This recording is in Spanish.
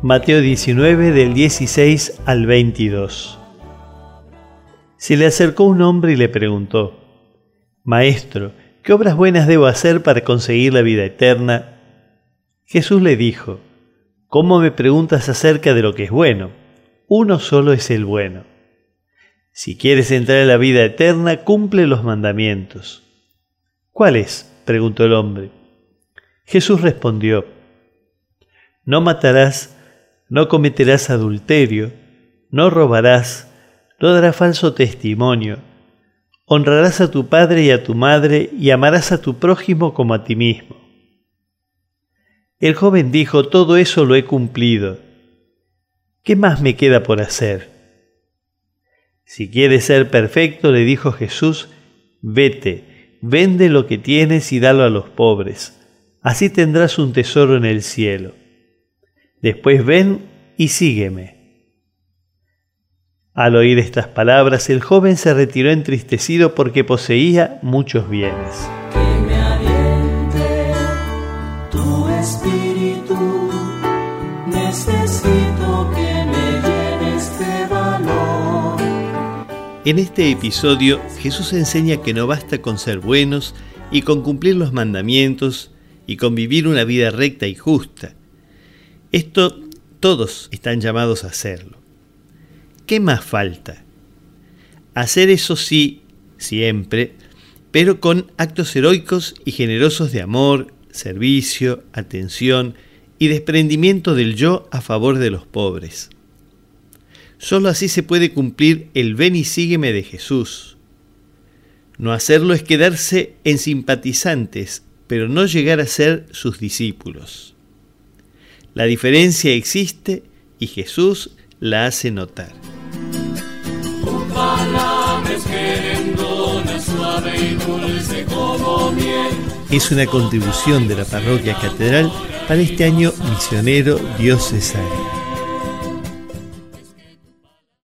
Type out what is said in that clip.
Mateo 19 del 16 al 22. Se le acercó un hombre y le preguntó, Maestro, ¿qué obras buenas debo hacer para conseguir la vida eterna? Jesús le dijo, ¿cómo me preguntas acerca de lo que es bueno? Uno solo es el bueno. Si quieres entrar en la vida eterna, cumple los mandamientos. ¿Cuál es? preguntó el hombre. Jesús respondió, No matarás, no cometerás adulterio, no robarás, no darás falso testimonio, honrarás a tu padre y a tu madre y amarás a tu prójimo como a ti mismo. El joven dijo, todo eso lo he cumplido. ¿Qué más me queda por hacer? Si quieres ser perfecto, le dijo Jesús, vete, vende lo que tienes y dalo a los pobres. Así tendrás un tesoro en el cielo Después ven y sígueme. Al oír estas palabras, el joven se retiró entristecido porque poseía muchos bienes. Que me aliente tu espíritu, necesito que me llenes de valor. En este episodio, Jesús enseña que no basta con ser buenos y con cumplir los mandamientos y con vivir una vida recta y justa esto todos están llamados a hacerlo. ¿Qué más falta? Hacer eso sí, siempre, pero con actos heroicos y generosos de amor, servicio, atención y desprendimiento del yo a favor de los pobres. Solo así se puede cumplir el ven y sígueme de Jesús. No hacerlo es quedarse en simpatizantes, pero no llegar a ser sus discípulos. La diferencia existe y Jesús la hace notar. Es una contribución de la parroquia catedral para este año misionero diocesano.